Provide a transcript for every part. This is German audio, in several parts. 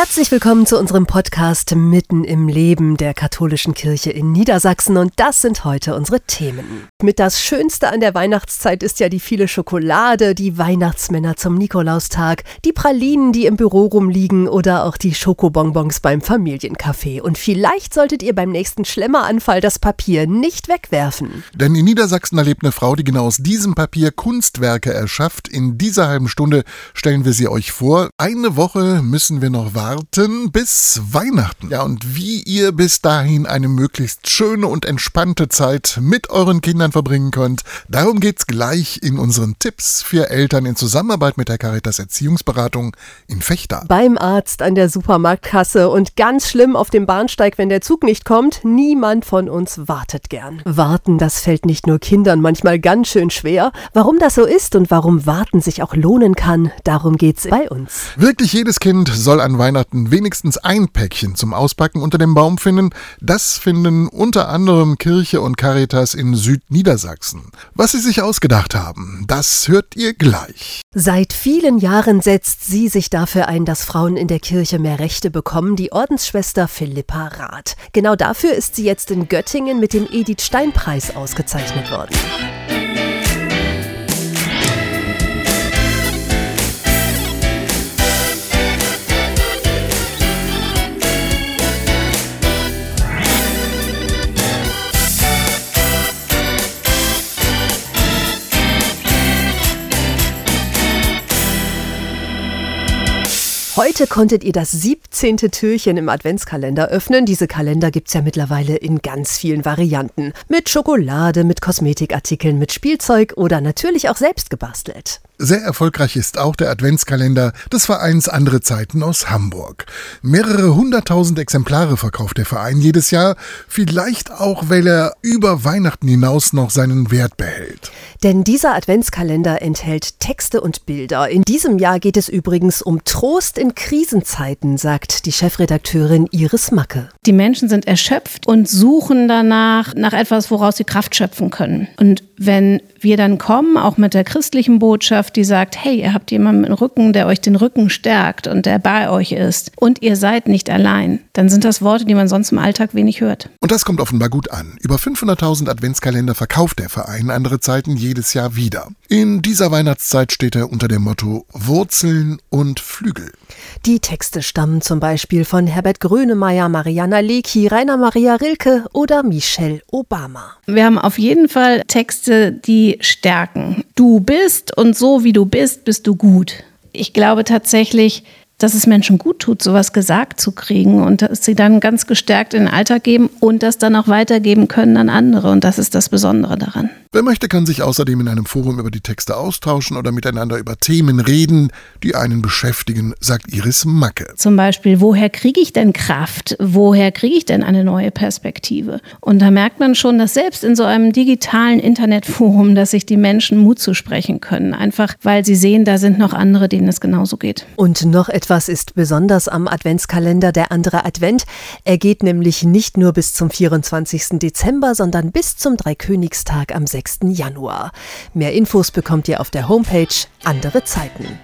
Herzlich willkommen zu unserem Podcast Mitten im Leben der katholischen Kirche in Niedersachsen und das sind heute unsere Themen. Mit das Schönste an der Weihnachtszeit ist ja die viele Schokolade, die Weihnachtsmänner zum Nikolaustag, die Pralinen, die im Büro rumliegen oder auch die Schokobonbons beim Familiencafé. Und vielleicht solltet ihr beim nächsten Schlemmeranfall das Papier nicht wegwerfen. Denn in Niedersachsen erlebt eine Frau, die genau aus diesem Papier Kunstwerke erschafft. In dieser halben Stunde stellen wir sie euch vor. Eine Woche müssen wir noch warten warten bis Weihnachten. Ja, und wie ihr bis dahin eine möglichst schöne und entspannte Zeit mit euren Kindern verbringen könnt, darum geht's gleich in unseren Tipps für Eltern in Zusammenarbeit mit der Caritas Erziehungsberatung in Fechter. Beim Arzt an der Supermarktkasse und ganz schlimm auf dem Bahnsteig, wenn der Zug nicht kommt, niemand von uns wartet gern. Warten, das fällt nicht nur Kindern manchmal ganz schön schwer. Warum das so ist und warum Warten sich auch lohnen kann, darum geht's bei uns. Wirklich jedes Kind soll an Weihnachten Weihnachten wenigstens ein Päckchen zum Auspacken unter dem Baum finden, das finden unter anderem Kirche und Caritas in Südniedersachsen. Was sie sich ausgedacht haben, das hört ihr gleich. Seit vielen Jahren setzt sie sich dafür ein, dass Frauen in der Kirche mehr Rechte bekommen, die Ordensschwester Philippa Rath. Genau dafür ist sie jetzt in Göttingen mit dem Edith Stein Preis ausgezeichnet worden. Heute konntet ihr das 17. Türchen im Adventskalender öffnen. Diese Kalender gibt's ja mittlerweile in ganz vielen Varianten. Mit Schokolade, mit Kosmetikartikeln, mit Spielzeug oder natürlich auch selbst gebastelt. Sehr erfolgreich ist auch der Adventskalender des Vereins Andere Zeiten aus Hamburg. Mehrere hunderttausend Exemplare verkauft der Verein jedes Jahr, vielleicht auch, weil er über Weihnachten hinaus noch seinen Wert behält. Denn dieser Adventskalender enthält Texte und Bilder. In diesem Jahr geht es übrigens um Trost in Krisenzeiten, sagt die Chefredakteurin Iris Macke. Die Menschen sind erschöpft und suchen danach nach etwas, woraus sie Kraft schöpfen können. Und wenn wir dann kommen, auch mit der christlichen Botschaft, die sagt, hey, ihr habt jemanden im Rücken, der euch den Rücken stärkt und der bei euch ist und ihr seid nicht allein, dann sind das Worte, die man sonst im Alltag wenig hört. Und das kommt offenbar gut an. Über 500.000 Adventskalender verkauft der Verein andere Zeiten jedes Jahr wieder. In dieser Weihnachtszeit steht er unter dem Motto Wurzeln und Flügel. Die Texte stammen zum Beispiel von Herbert Grönemeyer, Mariana Lecki, Rainer Maria Rilke oder Michelle Obama. Wir haben auf jeden Fall Texte, die stärken. Du bist und so wie du bist, bist du gut. Ich glaube tatsächlich, dass es Menschen gut tut, sowas gesagt zu kriegen und dass sie dann ganz gestärkt in den Alltag geben und das dann auch weitergeben können an andere. Und das ist das Besondere daran. Wer möchte, kann sich außerdem in einem Forum über die Texte austauschen oder miteinander über Themen reden, die einen beschäftigen, sagt Iris Macke. Zum Beispiel, woher kriege ich denn Kraft? Woher kriege ich denn eine neue Perspektive? Und da merkt man schon, dass selbst in so einem digitalen Internetforum, dass sich die Menschen Mut zu sprechen können. Einfach, weil sie sehen, da sind noch andere, denen es genauso geht. Und noch etwas ist besonders am Adventskalender der andere Advent. Er geht nämlich nicht nur bis zum 24. Dezember, sondern bis zum Dreikönigstag am 6. 6. Januar. Mehr Infos bekommt ihr auf der Homepage Andere Zeiten.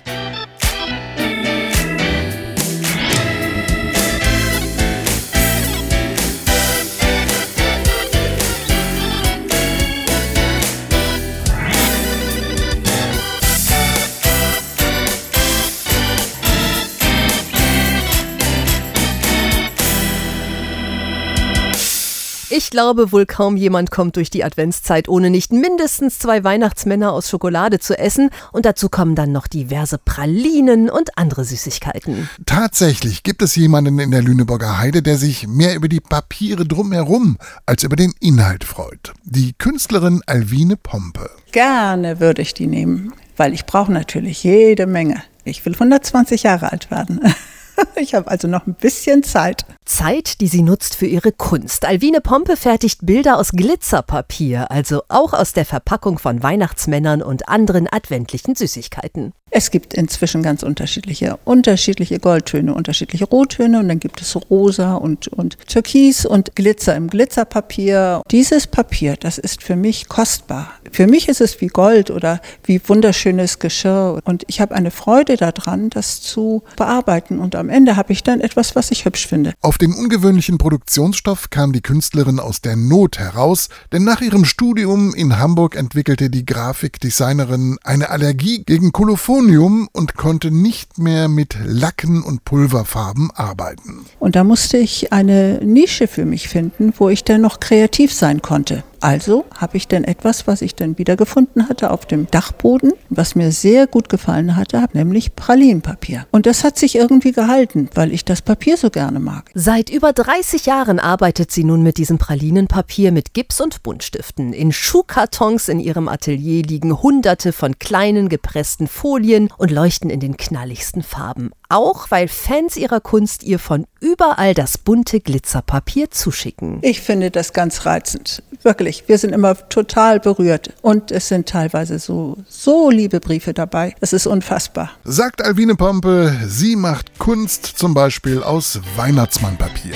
Ich glaube, wohl kaum jemand kommt durch die Adventszeit, ohne nicht mindestens zwei Weihnachtsmänner aus Schokolade zu essen. Und dazu kommen dann noch diverse Pralinen und andere Süßigkeiten. Tatsächlich gibt es jemanden in der Lüneburger Heide, der sich mehr über die Papiere drumherum als über den Inhalt freut. Die Künstlerin Alvine Pompe. Gerne würde ich die nehmen, weil ich brauche natürlich jede Menge. Ich will 120 Jahre alt werden. Ich habe also noch ein bisschen Zeit. Zeit, die sie nutzt für ihre Kunst. Alvine Pompe fertigt Bilder aus Glitzerpapier, also auch aus der Verpackung von Weihnachtsmännern und anderen adventlichen Süßigkeiten. Es gibt inzwischen ganz unterschiedliche, unterschiedliche Goldtöne, unterschiedliche Rottöne und dann gibt es rosa und, und türkis und Glitzer im Glitzerpapier. Dieses Papier, das ist für mich kostbar. Für mich ist es wie Gold oder wie wunderschönes Geschirr und ich habe eine Freude daran, das zu bearbeiten und am Ende habe ich dann etwas, was ich hübsch finde. Auf dem ungewöhnlichen Produktionsstoff kam die Künstlerin aus der Not heraus, denn nach ihrem Studium in Hamburg entwickelte die Grafikdesignerin eine Allergie gegen Kolophon Plutonium und konnte nicht mehr mit Lacken und Pulverfarben arbeiten. Und da musste ich eine Nische für mich finden, wo ich dann noch kreativ sein konnte. Also habe ich dann etwas, was ich dann wiedergefunden hatte auf dem Dachboden, was mir sehr gut gefallen hatte, nämlich Pralinenpapier. Und das hat sich irgendwie gehalten, weil ich das Papier so gerne mag. Seit über 30 Jahren arbeitet sie nun mit diesem Pralinenpapier mit Gips und Buntstiften. In Schuhkartons in ihrem Atelier liegen hunderte von kleinen gepressten Folien und leuchten in den knalligsten Farben. Auch weil Fans ihrer Kunst ihr von überall das bunte Glitzerpapier zuschicken. Ich finde das ganz reizend. Wirklich. Wir sind immer total berührt. Und es sind teilweise so, so liebe Briefe dabei. Es ist unfassbar. Sagt Alvine Pompe, sie macht Kunst zum Beispiel aus Weihnachtsmannpapier.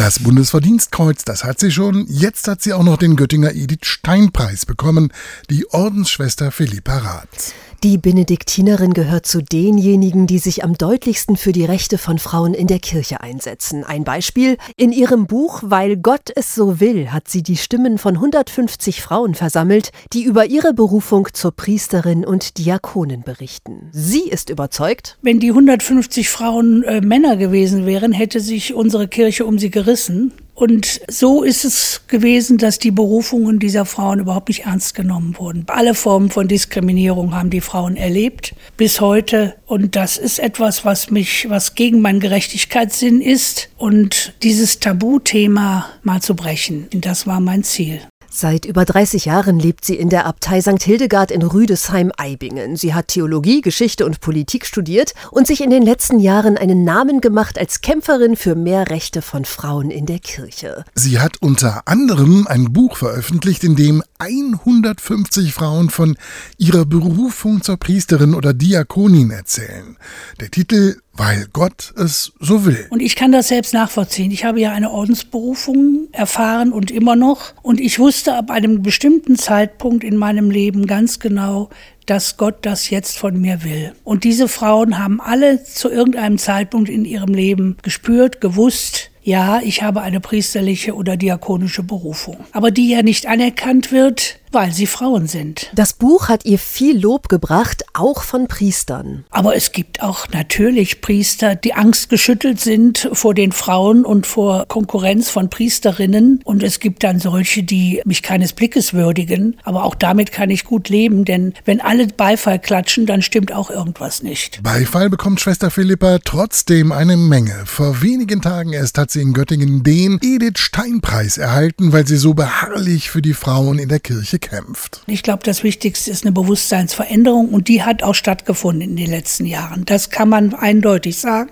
Das Bundesverdienstkreuz, das hat sie schon. Jetzt hat sie auch noch den Göttinger Edith Stein Preis bekommen, die Ordensschwester Philippa Rath. Die Benediktinerin gehört zu denjenigen, die sich am deutlichsten für die Rechte von Frauen in der Kirche einsetzen. Ein Beispiel. In ihrem Buch Weil Gott es so will hat sie die Stimmen von 150 Frauen versammelt, die über ihre Berufung zur Priesterin und Diakonin berichten. Sie ist überzeugt, wenn die 150 Frauen äh, Männer gewesen wären, hätte sich unsere Kirche um sie gerissen. Und so ist es gewesen, dass die Berufungen dieser Frauen überhaupt nicht ernst genommen wurden. Alle Formen von Diskriminierung haben die Frauen erlebt bis heute. Und das ist etwas, was mich, was gegen meinen Gerechtigkeitssinn ist. Und dieses Tabuthema mal zu brechen, das war mein Ziel. Seit über 30 Jahren lebt sie in der Abtei St. Hildegard in Rüdesheim-Eibingen. Sie hat Theologie, Geschichte und Politik studiert und sich in den letzten Jahren einen Namen gemacht als Kämpferin für mehr Rechte von Frauen in der Kirche. Sie hat unter anderem ein Buch veröffentlicht, in dem 150 Frauen von ihrer Berufung zur Priesterin oder Diakonin erzählen. Der Titel weil Gott es so will. Und ich kann das selbst nachvollziehen. Ich habe ja eine Ordensberufung erfahren und immer noch. Und ich wusste ab einem bestimmten Zeitpunkt in meinem Leben ganz genau, dass Gott das jetzt von mir will. Und diese Frauen haben alle zu irgendeinem Zeitpunkt in ihrem Leben gespürt, gewusst, ja, ich habe eine priesterliche oder diakonische Berufung. Aber die ja nicht anerkannt wird, weil sie Frauen sind. Das Buch hat ihr viel Lob gebracht, auch von Priestern. Aber es gibt auch natürlich Priester, die angstgeschüttelt sind vor den Frauen und vor Konkurrenz von Priesterinnen. Und es gibt dann solche, die mich keines Blickes würdigen. Aber auch damit kann ich gut leben, denn wenn alle Beifall klatschen, dann stimmt auch irgendwas nicht. Beifall bekommt Schwester Philippa trotzdem eine Menge. Vor wenigen Tagen erst hat sie in Göttingen den Edith Stein Preis erhalten, weil sie so beharrlich für die Frauen in der Kirche kämpft. Ich glaube, das Wichtigste ist eine Bewusstseinsveränderung und die hat auch stattgefunden in den letzten Jahren. Das kann man eindeutig sagen.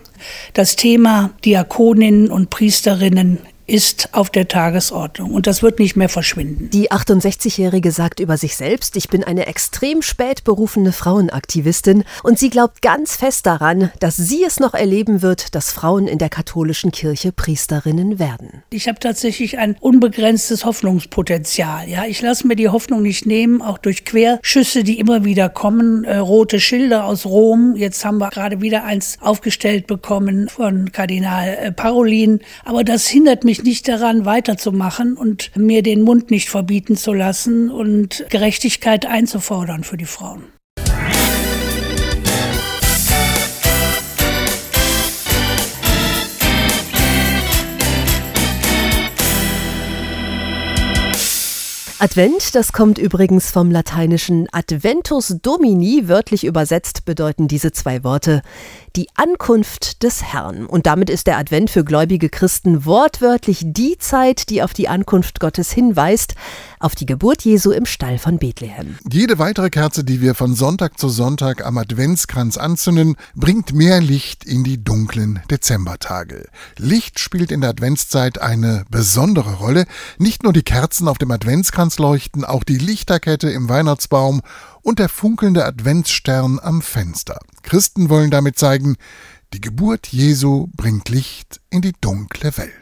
Das Thema Diakoninnen und Priesterinnen ist auf der Tagesordnung und das wird nicht mehr verschwinden. Die 68-Jährige sagt über sich selbst, ich bin eine extrem spät berufene Frauenaktivistin und sie glaubt ganz fest daran, dass sie es noch erleben wird, dass Frauen in der katholischen Kirche Priesterinnen werden. Ich habe tatsächlich ein unbegrenztes Hoffnungspotenzial. Ja, ich lasse mir die Hoffnung nicht nehmen, auch durch Querschüsse, die immer wieder kommen, äh, rote Schilder aus Rom. Jetzt haben wir gerade wieder eins aufgestellt bekommen von Kardinal äh, Parolin, aber das hindert mich mich nicht daran, weiterzumachen und mir den Mund nicht verbieten zu lassen und Gerechtigkeit einzufordern für die Frauen. Advent, das kommt übrigens vom lateinischen Adventus Domini. Wörtlich übersetzt bedeuten diese zwei Worte die Ankunft des Herrn. Und damit ist der Advent für gläubige Christen wortwörtlich die Zeit, die auf die Ankunft Gottes hinweist, auf die Geburt Jesu im Stall von Bethlehem. Jede weitere Kerze, die wir von Sonntag zu Sonntag am Adventskranz anzünden, bringt mehr Licht in die dunklen Dezembertage. Licht spielt in der Adventszeit eine besondere Rolle. Nicht nur die Kerzen auf dem Adventskranz leuchten, auch die Lichterkette im Weihnachtsbaum und der funkelnde Adventsstern am Fenster. Christen wollen damit zeigen, die Geburt Jesu bringt Licht in die dunkle Welt.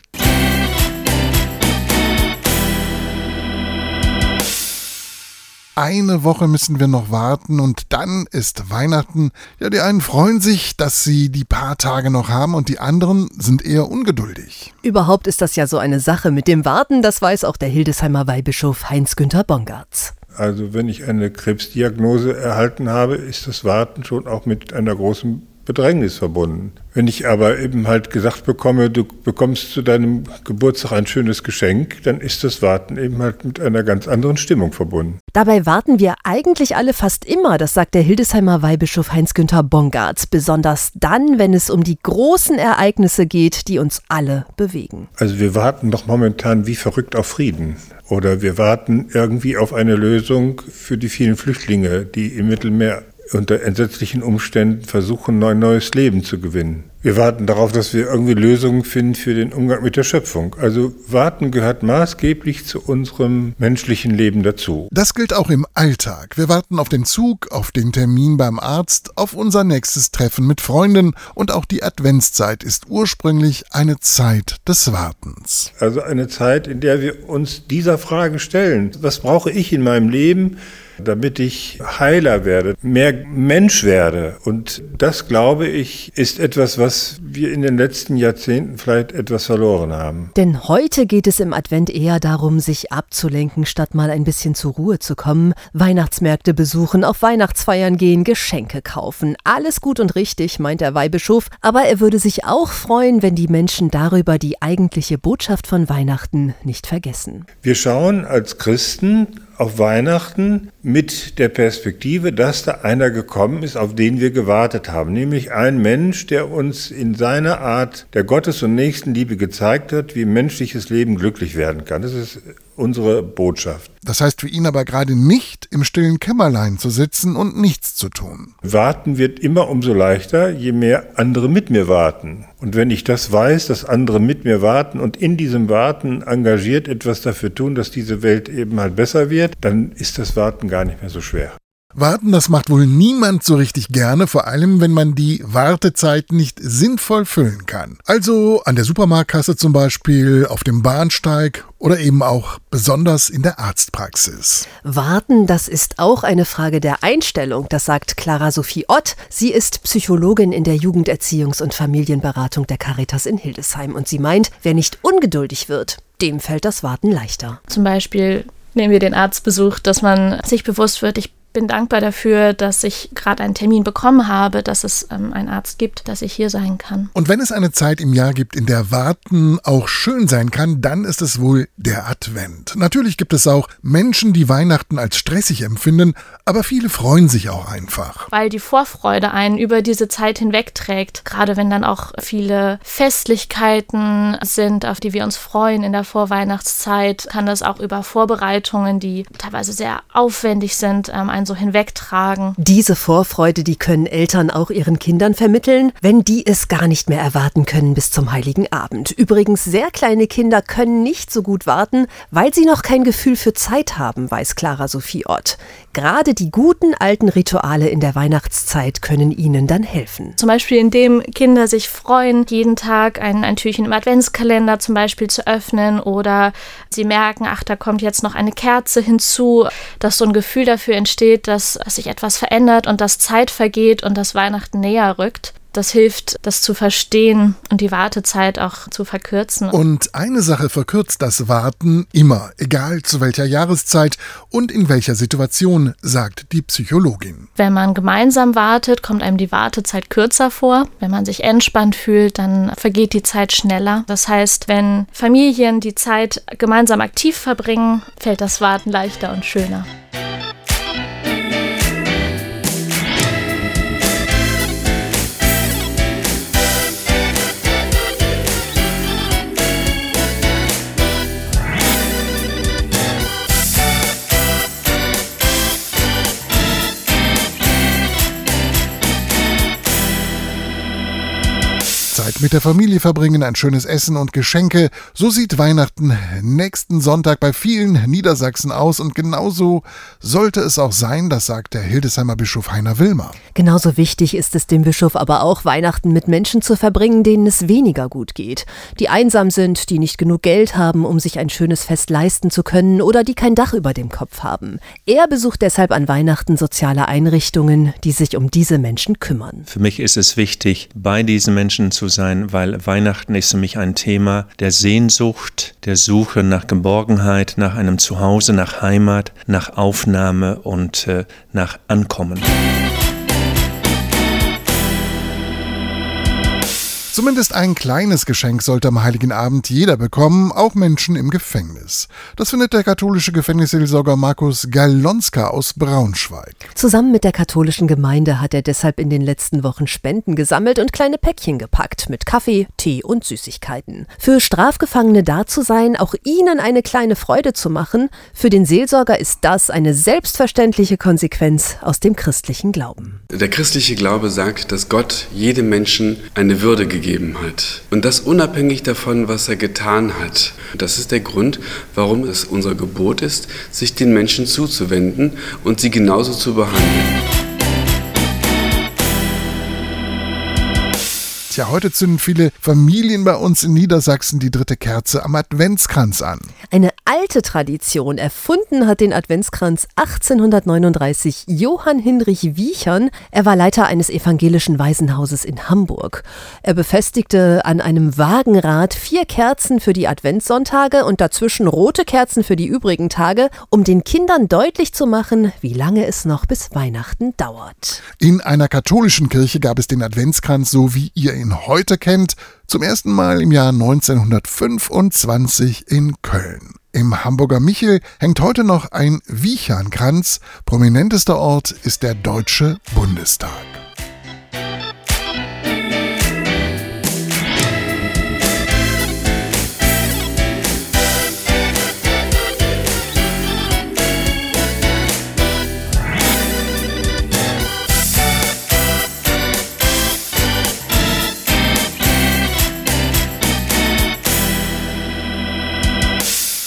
Eine Woche müssen wir noch warten und dann ist Weihnachten. Ja, die einen freuen sich, dass sie die paar Tage noch haben und die anderen sind eher ungeduldig. Überhaupt ist das ja so eine Sache mit dem Warten, das weiß auch der Hildesheimer Weihbischof Heinz-Günther Bongartz. Also wenn ich eine Krebsdiagnose erhalten habe, ist das Warten schon auch mit einer großen Bedrängnis verbunden. Wenn ich aber eben halt gesagt bekomme, du bekommst zu deinem Geburtstag ein schönes Geschenk, dann ist das Warten eben halt mit einer ganz anderen Stimmung verbunden. Dabei warten wir eigentlich alle fast immer, das sagt der Hildesheimer Weihbischof Heinz-Günther Bongartz, besonders dann, wenn es um die großen Ereignisse geht, die uns alle bewegen. Also wir warten doch momentan wie verrückt auf Frieden. Oder wir warten irgendwie auf eine Lösung für die vielen Flüchtlinge, die im Mittelmeer unter entsetzlichen Umständen versuchen, ein neues Leben zu gewinnen. Wir warten darauf, dass wir irgendwie Lösungen finden für den Umgang mit der Schöpfung. Also warten gehört maßgeblich zu unserem menschlichen Leben dazu. Das gilt auch im Alltag. Wir warten auf den Zug, auf den Termin beim Arzt, auf unser nächstes Treffen mit Freunden und auch die Adventszeit ist ursprünglich eine Zeit des Wartens. Also eine Zeit, in der wir uns dieser Frage stellen. Was brauche ich in meinem Leben? Damit ich heiler werde, mehr Mensch werde. Und das, glaube ich, ist etwas, was wir in den letzten Jahrzehnten vielleicht etwas verloren haben. Denn heute geht es im Advent eher darum, sich abzulenken, statt mal ein bisschen zur Ruhe zu kommen, Weihnachtsmärkte besuchen, auf Weihnachtsfeiern gehen, Geschenke kaufen. Alles gut und richtig, meint der Weihbischof, aber er würde sich auch freuen, wenn die Menschen darüber die eigentliche Botschaft von Weihnachten nicht vergessen. Wir schauen als Christen auf Weihnachten mit der Perspektive, dass da einer gekommen ist, auf den wir gewartet haben, nämlich ein Mensch, der uns in seiner Art der Gottes- und Nächstenliebe gezeigt hat, wie menschliches Leben glücklich werden kann. Das ist unsere Botschaft. Das heißt für ihn aber gerade nicht im stillen Kämmerlein zu sitzen und nichts zu tun. Warten wird immer umso leichter, je mehr andere mit mir warten. Und wenn ich das weiß, dass andere mit mir warten und in diesem Warten engagiert etwas dafür tun, dass diese Welt eben halt besser wird, dann ist das Warten gar nicht mehr so schwer. Warten, das macht wohl niemand so richtig gerne, vor allem wenn man die Wartezeit nicht sinnvoll füllen kann. Also an der Supermarktkasse zum Beispiel, auf dem Bahnsteig oder eben auch besonders in der Arztpraxis. Warten, das ist auch eine Frage der Einstellung, das sagt Clara Sophie Ott. Sie ist Psychologin in der Jugenderziehungs- und Familienberatung der Caritas in Hildesheim und sie meint, wer nicht ungeduldig wird, dem fällt das Warten leichter. Zum Beispiel nehmen wir den Arztbesuch, dass man sich bewusst wird, ich bin dankbar dafür, dass ich gerade einen Termin bekommen habe, dass es ähm, einen Arzt gibt, dass ich hier sein kann. Und wenn es eine Zeit im Jahr gibt, in der Warten auch schön sein kann, dann ist es wohl der Advent. Natürlich gibt es auch Menschen, die Weihnachten als stressig empfinden, aber viele freuen sich auch einfach. Weil die Vorfreude einen über diese Zeit hinwegträgt, gerade wenn dann auch viele Festlichkeiten sind, auf die wir uns freuen in der Vorweihnachtszeit, kann das auch über Vorbereitungen, die teilweise sehr aufwendig sind, ähm, ein so hinwegtragen. Diese Vorfreude, die können Eltern auch ihren Kindern vermitteln, wenn die es gar nicht mehr erwarten können bis zum heiligen Abend. Übrigens, sehr kleine Kinder können nicht so gut warten, weil sie noch kein Gefühl für Zeit haben, weiß Clara Sophie Ott. Gerade die guten alten Rituale in der Weihnachtszeit können ihnen dann helfen. Zum Beispiel, indem Kinder sich freuen, jeden Tag ein, ein Türchen im Adventskalender zum Beispiel zu öffnen oder sie merken, ach, da kommt jetzt noch eine Kerze hinzu, dass so ein Gefühl dafür entsteht, dass, dass sich etwas verändert und dass Zeit vergeht und dass Weihnachten näher rückt. Das hilft, das zu verstehen und die Wartezeit auch zu verkürzen. Und eine Sache verkürzt das Warten immer, egal zu welcher Jahreszeit und in welcher Situation, sagt die Psychologin. Wenn man gemeinsam wartet, kommt einem die Wartezeit kürzer vor. Wenn man sich entspannt fühlt, dann vergeht die Zeit schneller. Das heißt, wenn Familien die Zeit gemeinsam aktiv verbringen, fällt das Warten leichter und schöner. Mit der Familie verbringen, ein schönes Essen und Geschenke. So sieht Weihnachten nächsten Sonntag bei vielen Niedersachsen aus und genauso sollte es auch sein, das sagt der Hildesheimer Bischof Heiner Wilmer. Genauso wichtig ist es dem Bischof aber auch, Weihnachten mit Menschen zu verbringen, denen es weniger gut geht. Die einsam sind, die nicht genug Geld haben, um sich ein schönes Fest leisten zu können oder die kein Dach über dem Kopf haben. Er besucht deshalb an Weihnachten soziale Einrichtungen, die sich um diese Menschen kümmern. Für mich ist es wichtig, bei diesen Menschen zu sein, weil Weihnachten ist für mich ein Thema der Sehnsucht, der Suche nach Geborgenheit, nach einem Zuhause, nach Heimat, nach Aufnahme und äh, nach Ankommen. Zumindest ein kleines Geschenk sollte am Heiligen Abend jeder bekommen, auch Menschen im Gefängnis. Das findet der katholische Gefängnisseelsorger Markus Galonska aus Braunschweig. Zusammen mit der katholischen Gemeinde hat er deshalb in den letzten Wochen Spenden gesammelt und kleine Päckchen gepackt mit Kaffee, Tee und Süßigkeiten. Für Strafgefangene da zu sein, auch ihnen eine kleine Freude zu machen, für den Seelsorger ist das eine selbstverständliche Konsequenz aus dem christlichen Glauben. Der christliche Glaube sagt, dass Gott jedem Menschen eine Würde gegeben gegeben hat. Und das unabhängig davon, was er getan hat. Das ist der Grund, warum es unser Gebot ist, sich den Menschen zuzuwenden und sie genauso zu behandeln. Tja, heute zünden viele Familien bei uns in Niedersachsen die dritte Kerze am Adventskranz an. Eine alte Tradition. Erfunden hat den Adventskranz 1839 Johann Hinrich Wiechern. Er war Leiter eines evangelischen Waisenhauses in Hamburg. Er befestigte an einem Wagenrad vier Kerzen für die Adventssonntage und dazwischen rote Kerzen für die übrigen Tage, um den Kindern deutlich zu machen, wie lange es noch bis Weihnachten dauert. In einer katholischen Kirche gab es den Adventskranz so wie ihr ihn ihn heute kennt, zum ersten Mal im Jahr 1925 in Köln. Im Hamburger Michel hängt heute noch ein Wiechernkranz. Prominentester Ort ist der Deutsche Bundestag.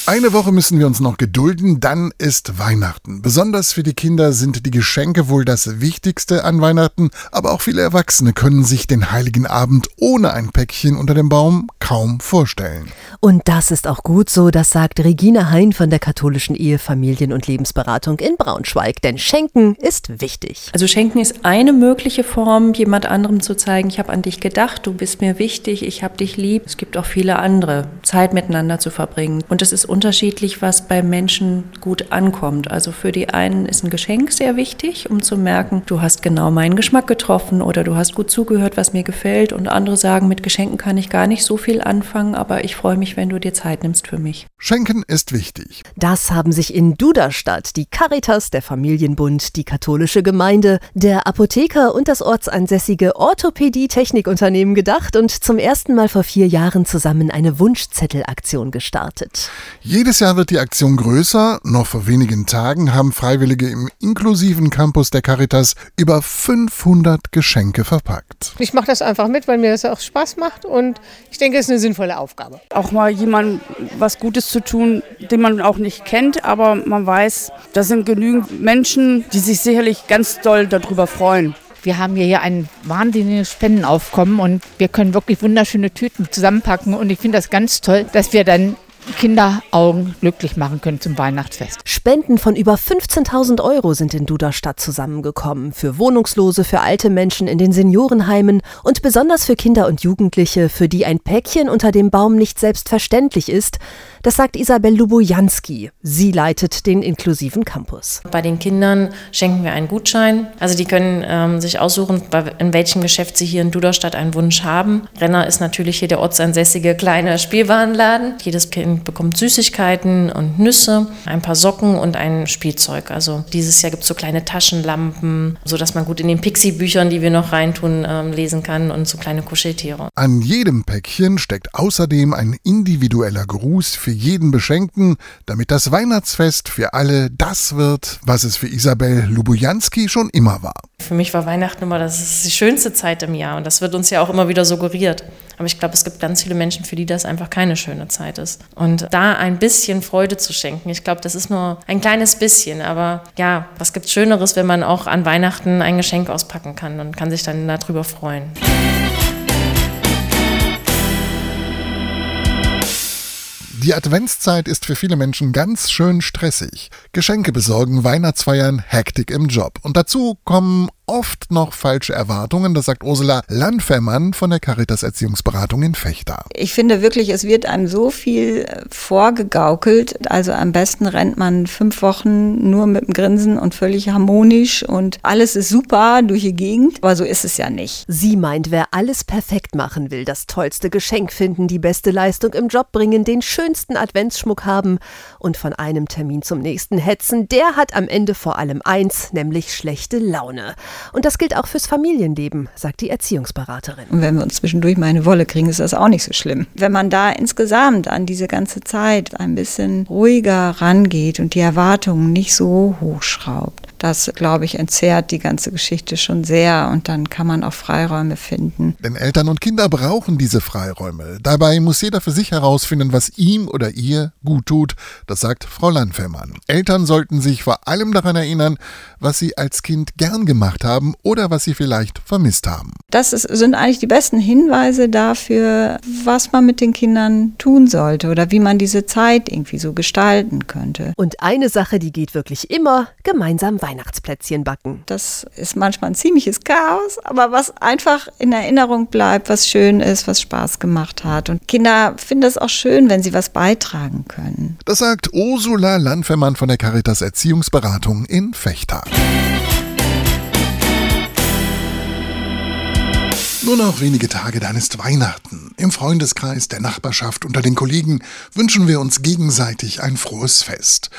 Eine Woche müssen wir uns noch gedulden, dann ist Weihnachten. Besonders für die Kinder sind die Geschenke wohl das Wichtigste an Weihnachten, aber auch viele Erwachsene können sich den heiligen Abend ohne ein Päckchen unter dem Baum kaum vorstellen. Und das ist auch gut so, das sagt Regina Hein von der katholischen Ehe, Familien- und Lebensberatung in Braunschweig, denn Schenken ist wichtig. Also Schenken ist eine mögliche Form, jemand anderem zu zeigen, ich habe an dich gedacht, du bist mir wichtig, ich habe dich lieb. Es gibt auch viele andere, Zeit miteinander zu verbringen. Und es ist unterschiedlich, was bei Menschen gut ankommt. Also für die einen ist ein Geschenk sehr wichtig, um zu merken, du hast genau meinen Geschmack getroffen oder du hast gut zugehört, was mir gefällt. Und andere sagen, mit Geschenken kann ich gar nicht so viel anfangen, aber ich freue mich, wenn du dir Zeit nimmst für mich. Schenken ist wichtig. Das haben sich in Duderstadt die Caritas, der Familienbund, die katholische Gemeinde, der Apotheker und das ortsansässige Orthopädie-Technikunternehmen gedacht und zum ersten Mal vor vier Jahren zusammen eine Wunschzettelaktion gestartet. Jedes Jahr wird die Aktion größer. Noch vor wenigen Tagen haben Freiwillige im inklusiven Campus der Caritas über 500 Geschenke verpackt. Ich mache das einfach mit, weil mir das auch Spaß macht und ich denke, es ist eine sinnvolle Aufgabe. Auch mal jemandem was Gutes zu tun, den man auch nicht kennt, aber man weiß, das sind genügend Menschen, die sich sicherlich ganz doll darüber freuen. Wir haben hier ein wahnsinniges Spendenaufkommen und wir können wirklich wunderschöne Tüten zusammenpacken und ich finde das ganz toll, dass wir dann Kinderaugen glücklich machen können zum Weihnachtsfest. Spenden von über 15.000 Euro sind in Duderstadt zusammengekommen. Für Wohnungslose, für alte Menschen in den Seniorenheimen und besonders für Kinder und Jugendliche, für die ein Päckchen unter dem Baum nicht selbstverständlich ist. Das sagt Isabel Lubojanski. Sie leitet den inklusiven Campus. Bei den Kindern schenken wir einen Gutschein. Also die können ähm, sich aussuchen, in welchem Geschäft sie hier in Duderstadt einen Wunsch haben. Renner ist natürlich hier der ortsansässige kleine Spielwarenladen. Jedes Kind bekommt Süßigkeiten und Nüsse, ein paar Socken und ein Spielzeug. Also dieses Jahr gibt es so kleine Taschenlampen, sodass man gut in den Pixie-Büchern, die wir noch reintun, ähm, lesen kann und so kleine Kuscheltiere. An jedem Päckchen steckt außerdem ein individueller Gruß für jeden Beschenkten, damit das Weihnachtsfest für alle das wird, was es für Isabel Lubujanski schon immer war. Für mich war Weihnachten immer das die schönste Zeit im Jahr und das wird uns ja auch immer wieder suggeriert. Aber ich glaube, es gibt ganz viele Menschen, für die das einfach keine schöne Zeit ist. Und da ein bisschen Freude zu schenken, ich glaube, das ist nur ein kleines bisschen. Aber ja, was gibt Schöneres, wenn man auch an Weihnachten ein Geschenk auspacken kann und kann sich dann darüber freuen. Die Adventszeit ist für viele Menschen ganz schön stressig. Geschenke besorgen, Weihnachtsfeiern, Hektik im Job. Und dazu kommen oft noch falsche Erwartungen. Das sagt Ursula Landfermann von der Caritas Erziehungsberatung in Fechter. Ich finde wirklich, es wird einem so viel äh, vorgegaukelt. Also am besten rennt man fünf Wochen nur mit dem Grinsen und völlig harmonisch und alles ist super durch die Gegend. Aber so ist es ja nicht. Sie meint, wer alles perfekt machen will, das tollste Geschenk finden, die beste Leistung im Job bringen, den schönsten Adventsschmuck haben und von einem Termin zum nächsten hetzen, der hat am Ende vor allem eins, nämlich schlechte Laune. Und das gilt auch fürs Familienleben, sagt die Erziehungsberaterin. Und wenn wir uns zwischendurch mal eine Wolle kriegen, ist das auch nicht so schlimm. Wenn man da insgesamt an diese ganze Zeit ein bisschen ruhiger rangeht und die Erwartungen nicht so hochschraubt, das, glaube ich, entzerrt die ganze Geschichte schon sehr und dann kann man auch Freiräume finden. Denn Eltern und Kinder brauchen diese Freiräume. Dabei muss jeder für sich herausfinden, was ihm oder ihr gut tut. Das sagt Frau Landfermann. Eltern sollten sich vor allem daran erinnern, was sie als Kind gern gemacht haben oder was sie vielleicht vermisst haben. Das ist, sind eigentlich die besten Hinweise dafür, was man mit den Kindern tun sollte oder wie man diese Zeit irgendwie so gestalten könnte. Und eine Sache, die geht wirklich immer, gemeinsam weiter. Weihnachtsplätzchen backen. Das ist manchmal ein ziemliches Chaos, aber was einfach in Erinnerung bleibt, was schön ist, was Spaß gemacht hat. Und Kinder finden es auch schön, wenn sie was beitragen können. Das sagt Ursula Landfermann von der Caritas Erziehungsberatung in Fechter. Nur noch wenige Tage, dann ist Weihnachten. Im Freundeskreis, der Nachbarschaft, unter den Kollegen wünschen wir uns gegenseitig ein frohes Fest.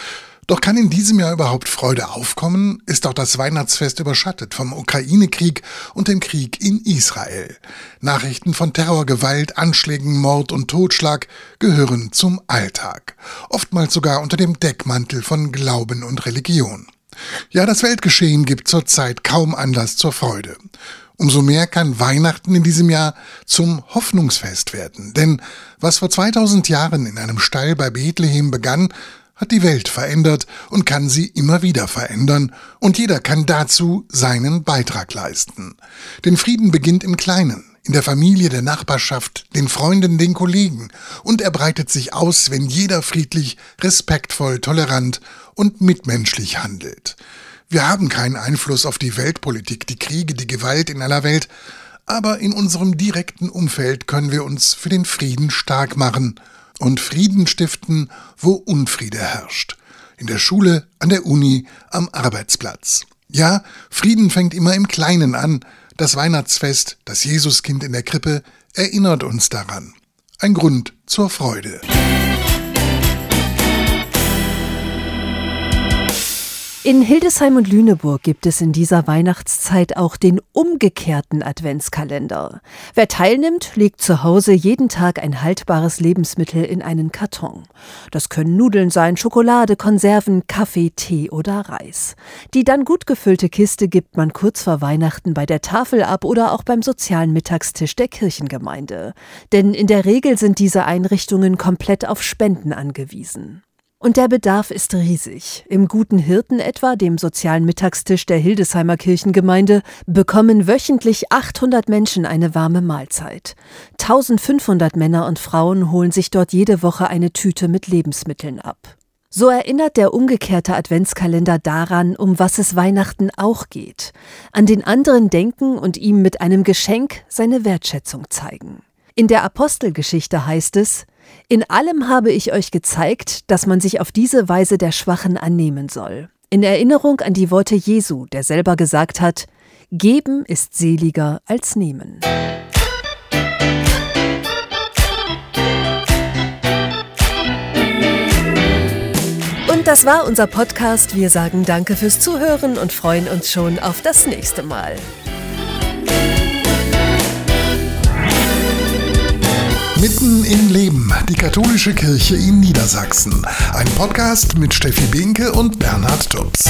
Doch kann in diesem Jahr überhaupt Freude aufkommen? Ist auch das Weihnachtsfest überschattet vom Ukraine-Krieg und dem Krieg in Israel. Nachrichten von Terror, Gewalt, Anschlägen, Mord und Totschlag gehören zum Alltag. Oftmals sogar unter dem Deckmantel von Glauben und Religion. Ja, das Weltgeschehen gibt zurzeit kaum Anlass zur Freude. Umso mehr kann Weihnachten in diesem Jahr zum Hoffnungsfest werden. Denn was vor 2000 Jahren in einem Stall bei Bethlehem begann, hat die Welt verändert und kann sie immer wieder verändern, und jeder kann dazu seinen Beitrag leisten. Denn Frieden beginnt im Kleinen, in der Familie, der Nachbarschaft, den Freunden, den Kollegen, und er breitet sich aus, wenn jeder friedlich, respektvoll, tolerant und mitmenschlich handelt. Wir haben keinen Einfluss auf die Weltpolitik, die Kriege, die Gewalt in aller Welt, aber in unserem direkten Umfeld können wir uns für den Frieden stark machen und Frieden stiften, wo Unfriede herrscht. In der Schule, an der Uni, am Arbeitsplatz. Ja, Frieden fängt immer im Kleinen an. Das Weihnachtsfest, das Jesuskind in der Krippe, erinnert uns daran. Ein Grund zur Freude. In Hildesheim und Lüneburg gibt es in dieser Weihnachtszeit auch den umgekehrten Adventskalender. Wer teilnimmt, legt zu Hause jeden Tag ein haltbares Lebensmittel in einen Karton. Das können Nudeln sein, Schokolade, Konserven, Kaffee, Tee oder Reis. Die dann gut gefüllte Kiste gibt man kurz vor Weihnachten bei der Tafel ab oder auch beim sozialen Mittagstisch der Kirchengemeinde. Denn in der Regel sind diese Einrichtungen komplett auf Spenden angewiesen. Und der Bedarf ist riesig. Im Guten Hirten etwa, dem sozialen Mittagstisch der Hildesheimer Kirchengemeinde, bekommen wöchentlich 800 Menschen eine warme Mahlzeit. 1500 Männer und Frauen holen sich dort jede Woche eine Tüte mit Lebensmitteln ab. So erinnert der umgekehrte Adventskalender daran, um was es Weihnachten auch geht. An den anderen denken und ihm mit einem Geschenk seine Wertschätzung zeigen. In der Apostelgeschichte heißt es, in allem habe ich euch gezeigt, dass man sich auf diese Weise der Schwachen annehmen soll. In Erinnerung an die Worte Jesu, der selber gesagt hat, Geben ist seliger als nehmen. Und das war unser Podcast. Wir sagen Danke fürs Zuhören und freuen uns schon auf das nächste Mal. Mitten im Leben, die katholische Kirche in Niedersachsen. Ein Podcast mit Steffi Binke und Bernhard Tubbs.